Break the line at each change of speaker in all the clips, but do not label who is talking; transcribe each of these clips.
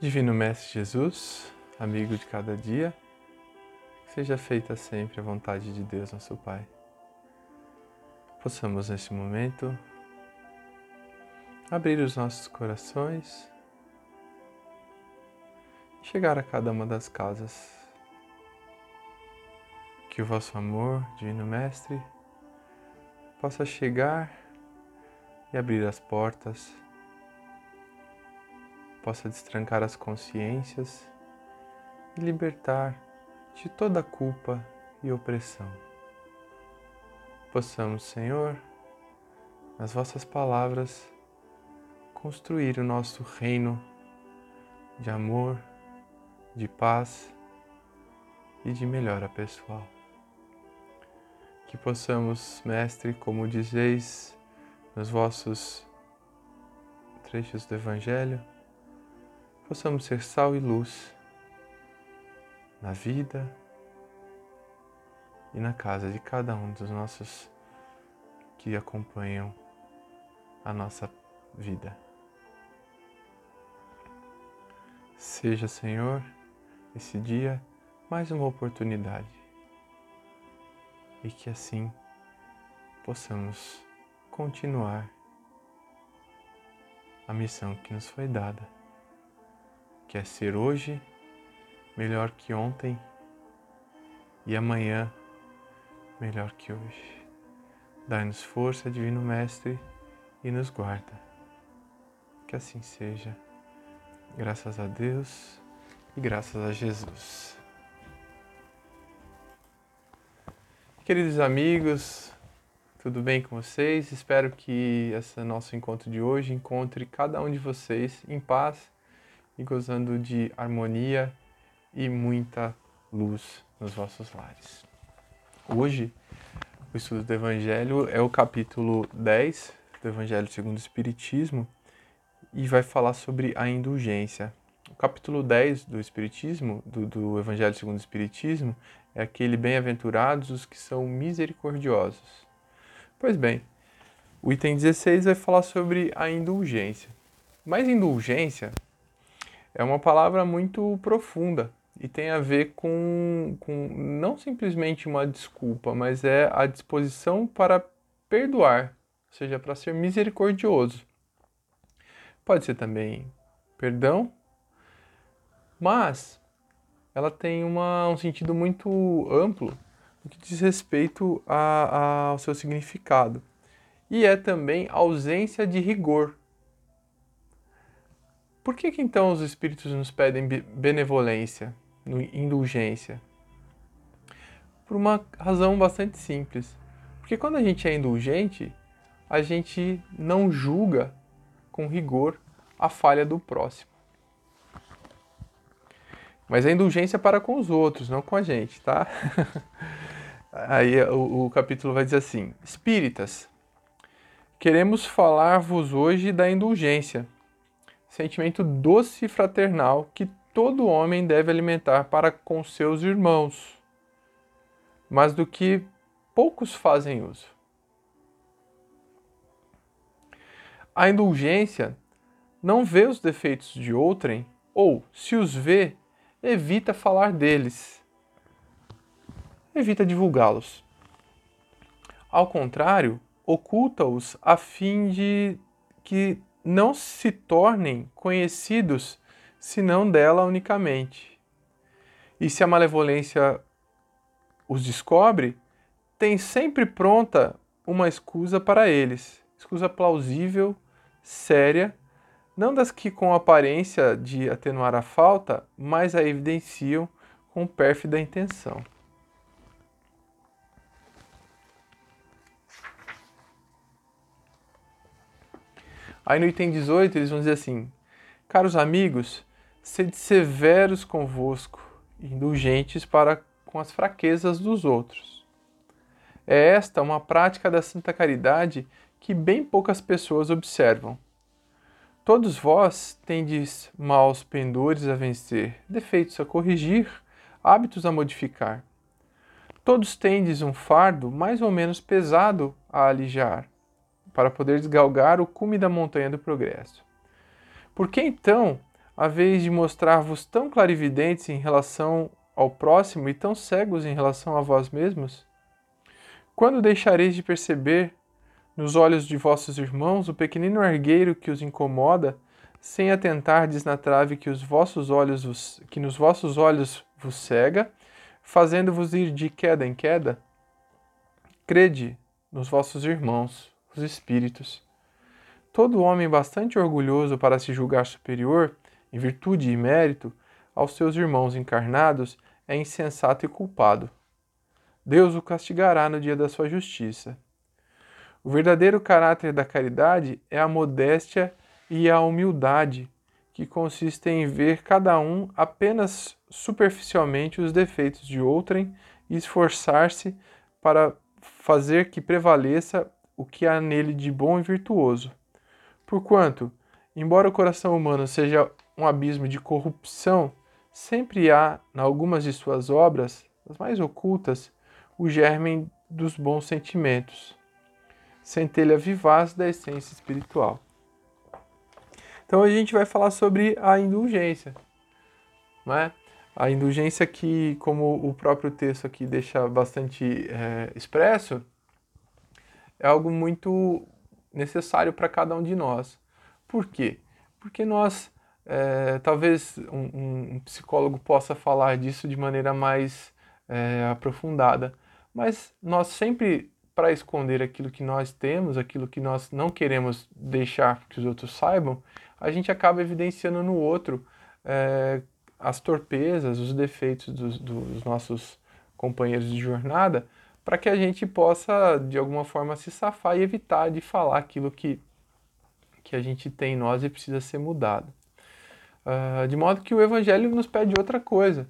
Divino Mestre Jesus, amigo de cada dia, seja feita sempre a vontade de Deus, nosso Pai. Possamos neste momento abrir os nossos corações e chegar a cada uma das casas. Que o vosso amor, Divino Mestre, possa chegar e abrir as portas possa destrancar as consciências e libertar de toda culpa e opressão. Possamos, Senhor, nas vossas palavras, construir o nosso reino de amor, de paz e de melhora pessoal. Que possamos, Mestre, como dizeis nos vossos trechos do Evangelho, possamos ser sal e luz na vida e na casa de cada um dos nossos que acompanham a nossa vida. Seja, Senhor, esse dia mais uma oportunidade e que assim possamos continuar a missão que nos foi dada que é ser hoje melhor que ontem e amanhã melhor que hoje. Dai-nos força, Divino Mestre, e nos guarda. Que assim seja. Graças a Deus e graças a Jesus. Queridos amigos, tudo bem com vocês? Espero que esse nosso encontro de hoje encontre cada um de vocês em paz e gozando de harmonia e muita luz nos vossos lares. Hoje, o estudo do Evangelho é o capítulo 10 do Evangelho segundo o Espiritismo e vai falar sobre a indulgência. O capítulo 10 do Espiritismo, do, do Evangelho segundo o Espiritismo, é aquele bem-aventurados os que são misericordiosos. Pois bem, o item 16 vai falar sobre a indulgência. Mas indulgência é uma palavra muito profunda e tem a ver com, com não simplesmente uma desculpa, mas é a disposição para perdoar, ou seja, para ser misericordioso. Pode ser também perdão, mas ela tem uma, um sentido muito amplo no que diz respeito a, a, ao seu significado. E é também ausência de rigor por que, que então os espíritos nos pedem benevolência, indulgência? Por uma razão bastante simples. Porque quando a gente é indulgente, a gente não julga com rigor a falha do próximo. Mas a indulgência é para com os outros, não com a gente, tá? Aí o, o capítulo vai dizer assim: Espíritas, queremos falar-vos hoje da indulgência sentimento doce e fraternal que todo homem deve alimentar para com seus irmãos, mas do que poucos fazem uso. A indulgência não vê os defeitos de outrem, ou, se os vê, evita falar deles, evita divulgá-los. Ao contrário, oculta-os a fim de que não se tornem conhecidos senão dela unicamente. E se a malevolência os descobre, tem sempre pronta uma escusa para eles, escusa plausível, séria, não das que com aparência de atenuar a falta, mas a evidenciam com pérfida intenção. Aí no item 18 eles vão dizer assim: Caros amigos, sede severos convosco, indulgentes para com as fraquezas dos outros. É esta uma prática da santa caridade que bem poucas pessoas observam. Todos vós tendes maus pendores a vencer, defeitos a corrigir, hábitos a modificar. Todos tendes um fardo mais ou menos pesado a alijar para poder desgalgar o cume da montanha do progresso. Por que então a vez de mostrar-vos tão clarividentes em relação ao próximo e tão cegos em relação a vós mesmos? Quando deixareis de perceber nos olhos de vossos irmãos o pequenino argueiro que os incomoda, sem atentardes na trave que os vossos olhos vos, que nos vossos olhos vos cega, fazendo-vos ir de queda em queda? Crede nos vossos irmãos, os espíritos. Todo homem bastante orgulhoso para se julgar superior, em virtude e mérito, aos seus irmãos encarnados, é insensato e culpado. Deus o castigará no dia da sua justiça. O verdadeiro caráter da caridade é a modéstia e a humildade, que consistem em ver cada um apenas superficialmente os defeitos de outrem e esforçar-se para fazer que prevaleça o que há nele de bom e virtuoso. Porquanto, embora o coração humano seja um abismo de corrupção, sempre há, em algumas de suas obras, as mais ocultas, o germe dos bons sentimentos, centelha vivaz da essência espiritual. Então a gente vai falar sobre a indulgência, não é? A indulgência que, como o próprio texto aqui deixa bastante é, expresso, é algo muito necessário para cada um de nós. Por quê? Porque nós, é, talvez um, um, psicólogo possa falar disso de maneira mais é, aprofundada, mas nós sempre, para esconder aquilo que nós temos, aquilo que nós não queremos deixar que os outros saibam, a gente acaba evidenciando no outro é, as torpezas, os defeitos dos, dos nossos companheiros de jornada, para que a gente possa, de alguma forma, se safar e evitar de falar aquilo que, que a gente tem em nós e precisa ser mudado. Uh, de modo que o Evangelho nos pede outra coisa.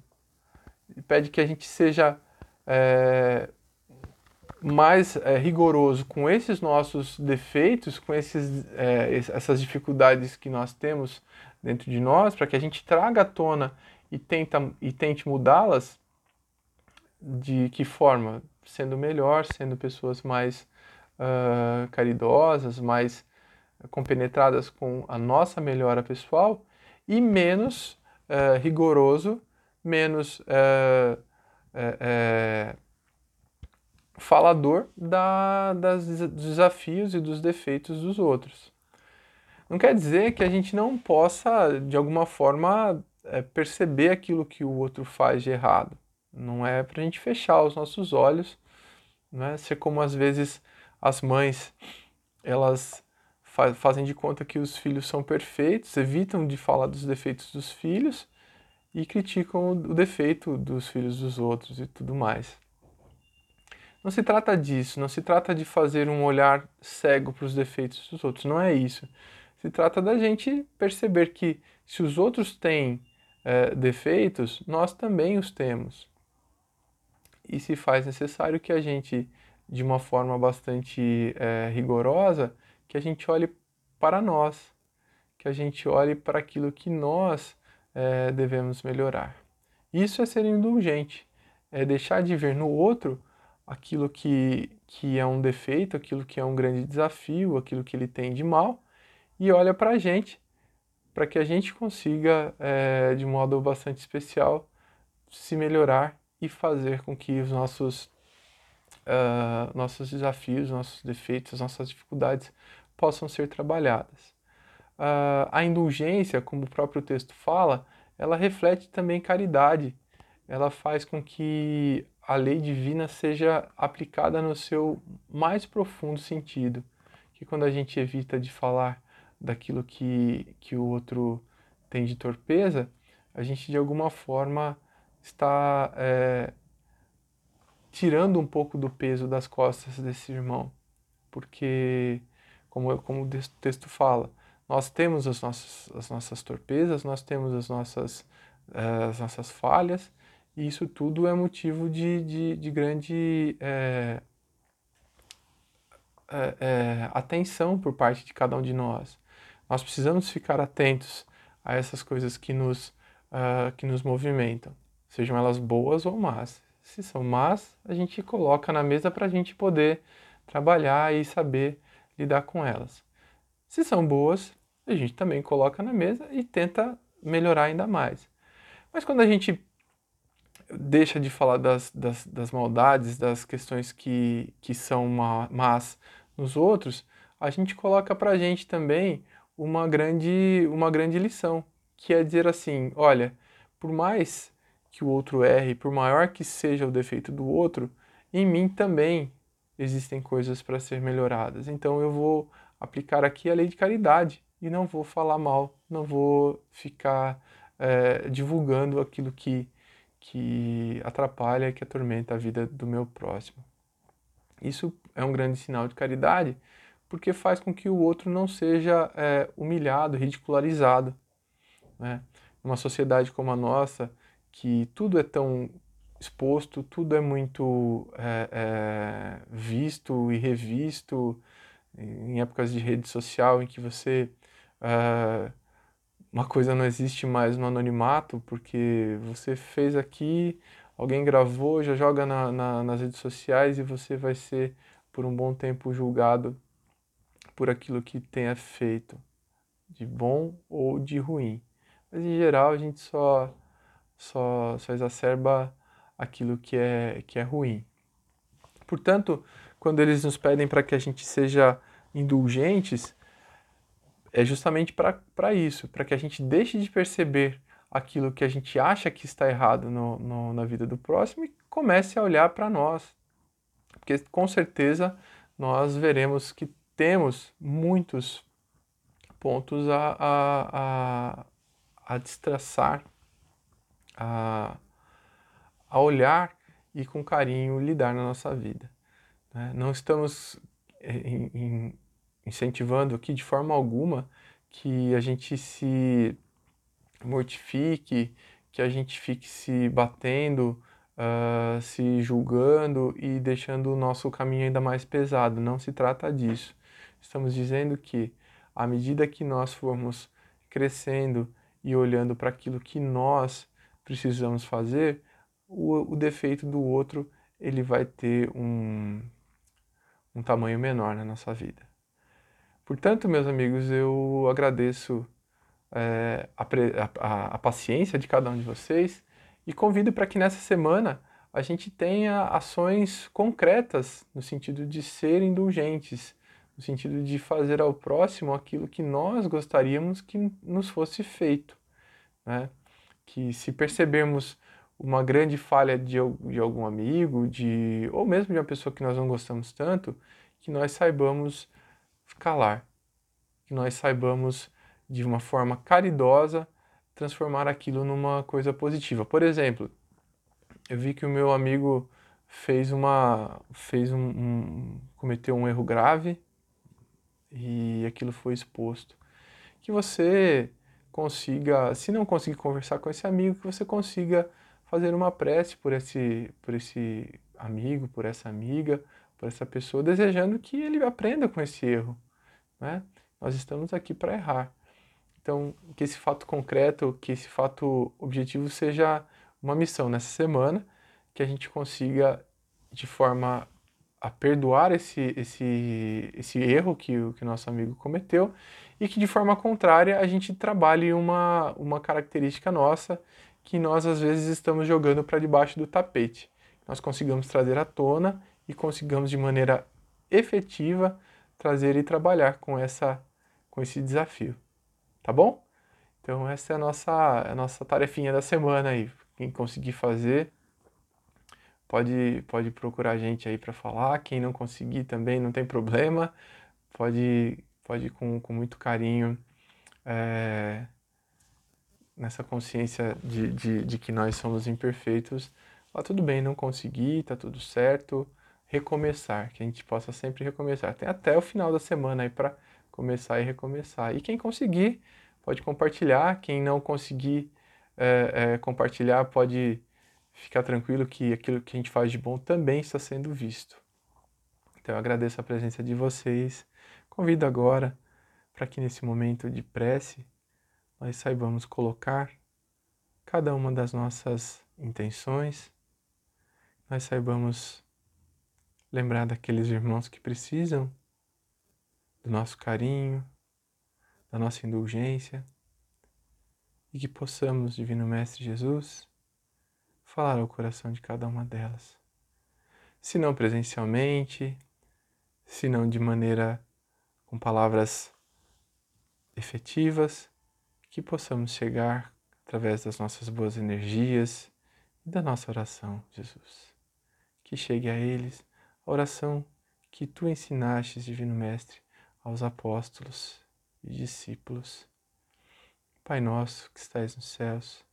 Ele pede que a gente seja é, mais é, rigoroso com esses nossos defeitos, com esses, é, essas dificuldades que nós temos dentro de nós, para que a gente traga à tona e, tenta, e tente mudá-las. De que forma? Sendo melhor, sendo pessoas mais uh, caridosas, mais compenetradas com a nossa melhora pessoal e menos uh, rigoroso, menos uh, falador da, das, dos desafios e dos defeitos dos outros. Não quer dizer que a gente não possa, de alguma forma, é, perceber aquilo que o outro faz de errado. Não é para a gente fechar os nossos olhos, né? ser como às vezes as mães elas fa fazem de conta que os filhos são perfeitos, evitam de falar dos defeitos dos filhos e criticam o defeito dos filhos dos outros e tudo mais. Não se trata disso, não se trata de fazer um olhar cego para os defeitos dos outros, não é isso. Se trata da gente perceber que se os outros têm é, defeitos, nós também os temos. E se faz necessário que a gente, de uma forma bastante é, rigorosa, que a gente olhe para nós, que a gente olhe para aquilo que nós é, devemos melhorar. Isso é ser indulgente, é deixar de ver no outro aquilo que, que é um defeito, aquilo que é um grande desafio, aquilo que ele tem de mal, e olha para a gente, para que a gente consiga, é, de modo bastante especial, se melhorar e fazer com que os nossos, uh, nossos desafios, nossos defeitos, nossas dificuldades possam ser trabalhadas. Uh, a indulgência, como o próprio texto fala, ela reflete também caridade. Ela faz com que a lei divina seja aplicada no seu mais profundo sentido. Que quando a gente evita de falar daquilo que, que o outro tem de torpeza, a gente de alguma forma está é, tirando um pouco do peso das costas desse irmão. Porque, como, como o texto fala, nós temos as nossas, as nossas torpezas, nós temos as nossas, as nossas falhas, e isso tudo é motivo de, de, de grande é, é, é, atenção por parte de cada um de nós. Nós precisamos ficar atentos a essas coisas que nos, uh, que nos movimentam, sejam elas boas ou más. Se são más, a gente coloca na mesa para a gente poder trabalhar e saber lidar com elas. Se são boas, a gente também coloca na mesa e tenta melhorar ainda mais. Mas quando a gente deixa de falar das, das, das maldades, das questões que, que são más nos outros, a gente coloca para a gente também uma grande, uma grande lição, que é dizer assim, olha, por mais que o outro erre, por maior que seja o defeito do outro, em mim também existem coisas para ser melhoradas. Então eu vou aplicar aqui a lei de caridade e não vou falar mal, não vou ficar é, divulgando aquilo que, que atrapalha, que atormenta a vida do meu próximo. Isso é um grande sinal de caridade, porque faz com que o outro não seja é, humilhado, ridicularizado. Né? Uma sociedade como a nossa, que tudo é tão exposto, tudo é muito é, é, visto e revisto em épocas de rede social em que você é, uma coisa não existe mais no anonimato porque você fez aqui, alguém gravou, já joga na, na, nas redes sociais e você vai ser por um bom tempo julgado por aquilo que tenha feito, de bom ou de ruim. Mas em geral a gente só, só, só exacerba aquilo que é, que é ruim. Portanto, quando eles nos pedem para que a gente seja indulgentes, é justamente para isso, para que a gente deixe de perceber aquilo que a gente acha que está errado no, no, na vida do próximo e comece a olhar para nós. Porque com certeza nós veremos que temos muitos pontos a, a, a, a destraçar, a, a olhar e com carinho lidar na nossa vida. Né? Não estamos em, incentivando aqui de forma alguma que a gente se mortifique, que a gente fique se batendo, uh, se julgando e deixando o nosso caminho ainda mais pesado. Não se trata disso. Estamos dizendo que à medida que nós formos crescendo e olhando para aquilo que nós precisamos fazer, o, o defeito do outro ele vai ter um, um tamanho menor na nossa vida. Portanto, meus amigos, eu agradeço é, a, a, a, paciência de cada um de vocês e convido para que nessa semana a gente tenha ações concretas no sentido de ser indulgentes, no sentido de fazer ao próximo aquilo que nós gostaríamos que nos fosse feito. Né? Que se percebermos uma grande falha de, de algum amigo, de ou mesmo de uma pessoa que nós não gostamos tanto, que nós saibamos calar, que nós saibamos de uma forma caridosa transformar aquilo numa coisa positiva. Por exemplo, eu vi que o meu amigo fez uma fez um, um cometeu um erro grave e aquilo foi exposto. Que você consiga, se não conseguir conversar com esse amigo, que você consiga fazer uma prece por esse, por esse amigo, por essa amiga, por essa pessoa, desejando que ele aprenda com esse erro. Né? Nós estamos aqui para errar. Então, que esse fato concreto, que esse fato objetivo seja uma missão nessa semana, que a gente consiga, de forma a perdoar esse, esse, esse erro que o que nosso amigo cometeu e que, de forma contrária, a gente trabalhe uma, uma característica nossa que nós às vezes estamos jogando para debaixo do tapete. Nós consigamos trazer à tona e consigamos de maneira efetiva trazer e trabalhar com essa com esse desafio. Tá bom? Então essa é a nossa a nossa tarefinha da semana aí. Quem conseguir fazer pode pode procurar a gente aí para falar. Quem não conseguir também não tem problema. Pode pode com, com muito carinho é, nessa consciência de, de, de, que nós somos imperfeitos, lá tudo bem, não consegui, tá tudo certo, recomeçar, que a gente possa sempre recomeçar. Tem até o final da semana aí para começar e recomeçar. E quem conseguir, pode compartilhar, quem não conseguir é, é, compartilhar, pode ficar tranquilo que aquilo que a gente faz de bom também está sendo visto. Então eu agradeço a presença de vocês. Convido agora para que nesse momento de prece nós saibamos colocar cada uma das nossas intenções, nós saibamos lembrar daqueles irmãos que precisam do nosso carinho, da nossa indulgência e que possamos, Divino Mestre Jesus, falar ao coração de cada uma delas. Se não presencialmente, se não de maneira com palavras efetivas, que possamos chegar através das nossas boas energias e da nossa oração, Jesus. Que chegue a eles a oração que tu ensinaste, Divino Mestre, aos apóstolos e discípulos. Pai nosso que estais nos céus,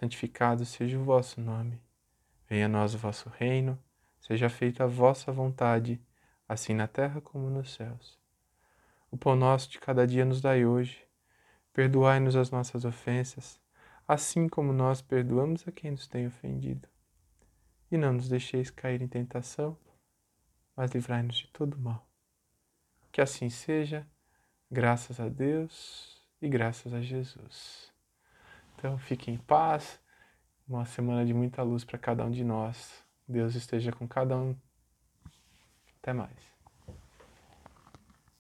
santificado seja o vosso nome. Venha a nós o vosso reino, seja feita a vossa vontade, assim na terra como nos céus. O pão nosso de cada dia nos dai hoje. Perdoai-nos as nossas ofensas, assim como nós perdoamos a quem nos tem ofendido. E não nos deixeis cair em tentação, mas livrai-nos de todo mal. Que assim seja, graças a Deus e graças a Jesus. Então fique em paz, uma semana de muita luz para cada um de nós. Deus esteja com cada um. Até mais.